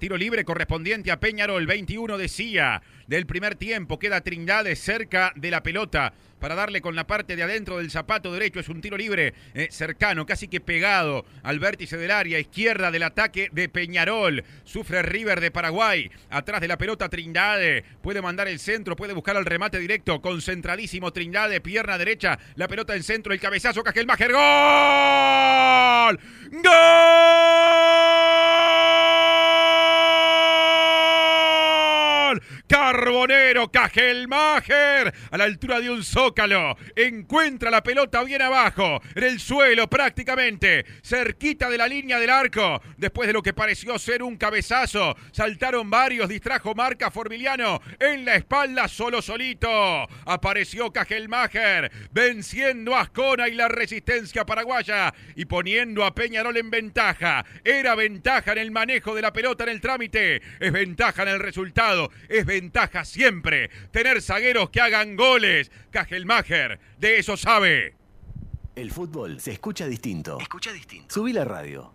Tiro libre correspondiente a Peñarol, 21 decía del primer tiempo. Queda Trindade cerca de la pelota para darle con la parte de adentro del zapato derecho. Es un tiro libre eh, cercano, casi que pegado al vértice del área izquierda del ataque de Peñarol. Sufre River de Paraguay. Atrás de la pelota Trindade. Puede mandar el centro, puede buscar el remate directo. Concentradísimo Trindade, pierna derecha. La pelota en centro, el cabezazo, Cajelmacher. ¡Gol! ¡Gol! Cajelmacher, a la altura de un zócalo. Encuentra la pelota bien abajo, en el suelo prácticamente, cerquita de la línea del arco. Después de lo que pareció ser un cabezazo, saltaron varios, distrajo Marca Formiliano en la espalda, solo solito. Apareció Cajelmacher, venciendo a Ascona y la resistencia paraguaya y poniendo a Peñarol en ventaja. Era ventaja en el manejo de la pelota en el trámite, es ventaja en el resultado, es ventaja siempre tener zagueros que hagan goles. Cajelmacher, de eso sabe. El fútbol se escucha distinto. Escucha distinto. Subí la radio.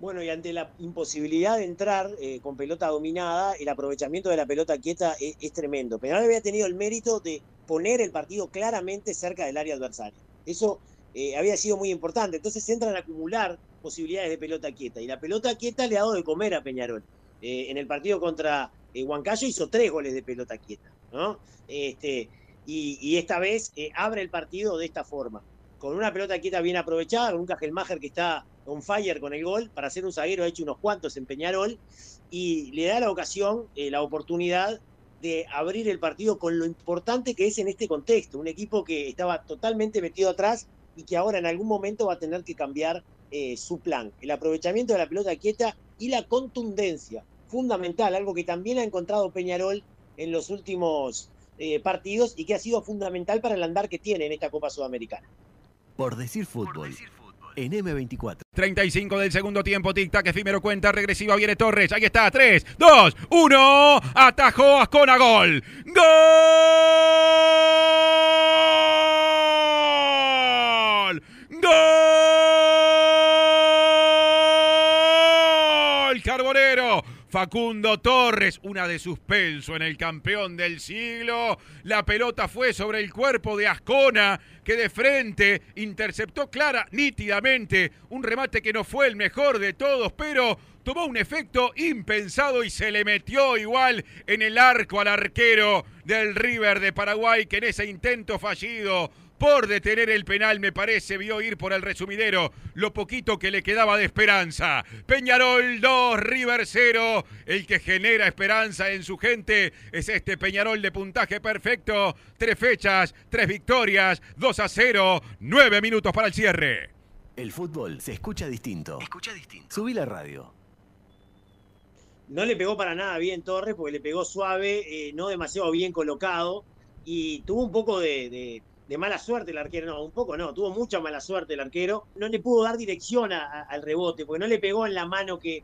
Bueno, y ante la imposibilidad de entrar eh, con pelota dominada, el aprovechamiento de la pelota quieta es, es tremendo. Peñarol había tenido el mérito de poner el partido claramente cerca del área adversaria. Eso eh, había sido muy importante. Entonces entran a acumular posibilidades de pelota quieta. Y la pelota quieta le ha dado de comer a Peñarol. Eh, en el partido contra eh, Huancayo hizo tres goles de pelota quieta. ¿no? Este, y, esta vez eh, abre el partido de esta forma. Con una pelota quieta bien aprovechada, con un Cajelmacher que está on fire con el gol. Para ser un zaguero ha hecho unos cuantos en Peñarol. Y le da la ocasión, eh, la oportunidad de abrir el partido con lo importante que es en este contexto. Un equipo que estaba totalmente metido atrás y que ahora en algún momento va a tener que cambiar eh, su plan. El aprovechamiento de la pelota quieta y la contundencia, fundamental, algo que también ha encontrado Peñarol en los últimos eh, partidos y que ha sido fundamental para el andar que tiene en esta Copa Sudamericana. Por decir fútbol. En M24. 35 del segundo tiempo, tic-tac, efímero cuenta regresiva, viene Torres, ahí está, 3, 2, 1, atajó Ascona, gol, gol, gol, Carbonero, Facundo Torres, una de suspenso en el campeón del siglo. La pelota fue sobre el cuerpo de Ascona, que de frente interceptó clara, nítidamente, un remate que no fue el mejor de todos, pero tomó un efecto impensado y se le metió igual en el arco al arquero del River de Paraguay, que en ese intento fallido por detener el penal, me parece, vio ir por el resumidero lo poquito que le quedaba de esperanza. Peñarol 2, River 0. El que genera esperanza en su gente es este Peñarol de puntaje perfecto. Tres fechas, tres victorias, 2 a 0, nueve minutos para el cierre. El fútbol se escucha distinto. Escucha distinto. Subí la radio. No le pegó para nada bien Torres, porque le pegó suave, eh, no demasiado bien colocado, y tuvo un poco de, de de mala suerte el arquero, no, un poco no, tuvo mucha mala suerte el arquero, no le pudo dar dirección a, al rebote, porque no le pegó en la mano que,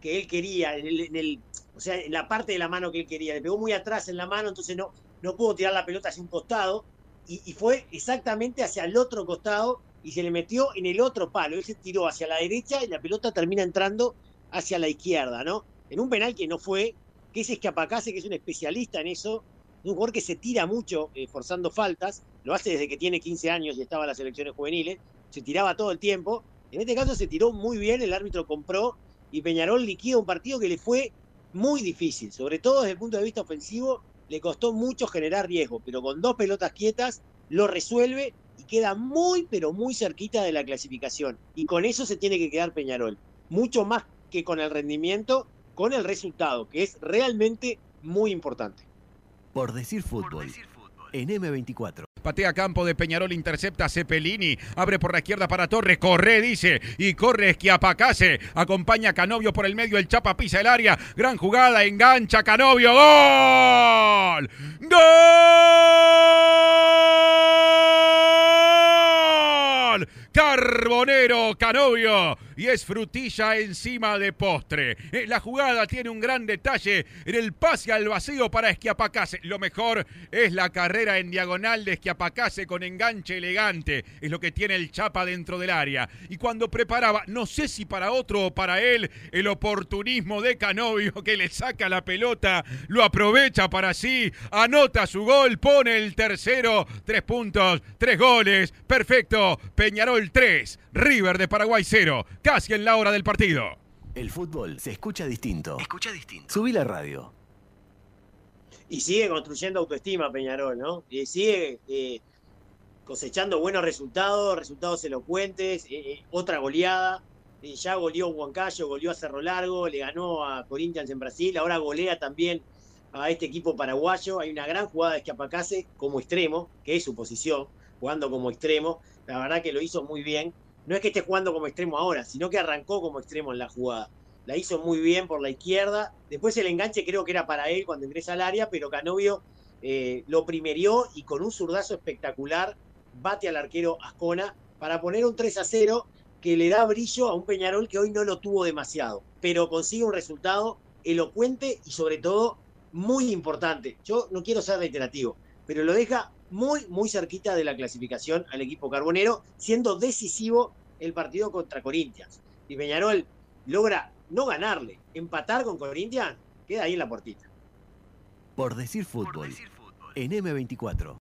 que él quería, en el, o sea, en la parte de la mano que él quería, le pegó muy atrás en la mano, entonces no, no pudo tirar la pelota hacia un costado, y, y fue exactamente hacia el otro costado, y se le metió en el otro palo, él se tiró hacia la derecha y la pelota termina entrando hacia la izquierda, ¿no? En un penal que no fue, que es Escapacase, que es un especialista en eso, un jugador que se tira mucho eh, forzando faltas, lo hace desde que tiene 15 años y estaba en las selecciones juveniles, se tiraba todo el tiempo. En este caso se tiró muy bien, el árbitro compró y Peñarol liquida un partido que le fue muy difícil, sobre todo desde el punto de vista ofensivo, le costó mucho generar riesgo, pero con dos pelotas quietas lo resuelve y queda muy, pero muy cerquita de la clasificación. Y con eso se tiene que quedar Peñarol, mucho más que con el rendimiento, con el resultado, que es realmente muy importante. Por decir fútbol. Por decir fútbol. En M24. Patea campo de Peñarol, intercepta Cepelini, abre por la izquierda para Torres, corre, dice, y corre Esquiapacase, acompaña a Canovio por el medio, el Chapa pisa el área, gran jugada, engancha Canovio, gol, gol, Carbonero, Canovio, y es frutilla encima de postre. Eh, La jugada tiene un gran detalle en el pase al vacío para Esquiapacase. Lo mejor es la carrera en diagonal de Esquiapacase con enganche elegante. Es lo que tiene el Chapa dentro del área. Y cuando preparaba, no sé si para otro o para él, el oportunismo de Canovio que le saca la pelota, lo aprovecha para sí, anota su gol, pone el tercero, tres puntos, tres goles, perfecto, Peñarol 3, River de Paraguay 0, casi en la hora del partido. El fútbol se escucha distinto. Escucha distinto. Subí la radio. Y sigue construyendo autoestima Peñarol, ¿no? Y sigue eh, cosechando buenos resultados, resultados elocuentes, eh, eh, otra goleada. Eh, ya goleó Huancayo, goleó a Cerro Largo, le ganó a Corinthians en Brasil, ahora golea también a este equipo paraguayo. Hay una gran jugada de Esquiapacase como extremo, que es su posición, jugando como extremo. La verdad que lo hizo muy bien. No es que esté jugando como extremo ahora, sino que arrancó como extremo en la jugada. La hizo muy bien por la izquierda. Después el enganche creo que era para él cuando ingresa al área, pero Canovio eh, lo primerió y con un zurdazo espectacular bate al arquero Ascona para poner un 3 a 0 que le da brillo a un Peñarol que hoy no lo tuvo demasiado, pero consigue un resultado elocuente y sobre todo muy importante. Yo no quiero ser reiterativo, pero lo deja muy, muy cerquita de la clasificación al equipo carbonero, siendo decisivo el partido contra Corinthians. Y Peñarol logra no ganarle, empatar con Corinthians, queda ahí en la puertita. Por decir fútbol. En M24.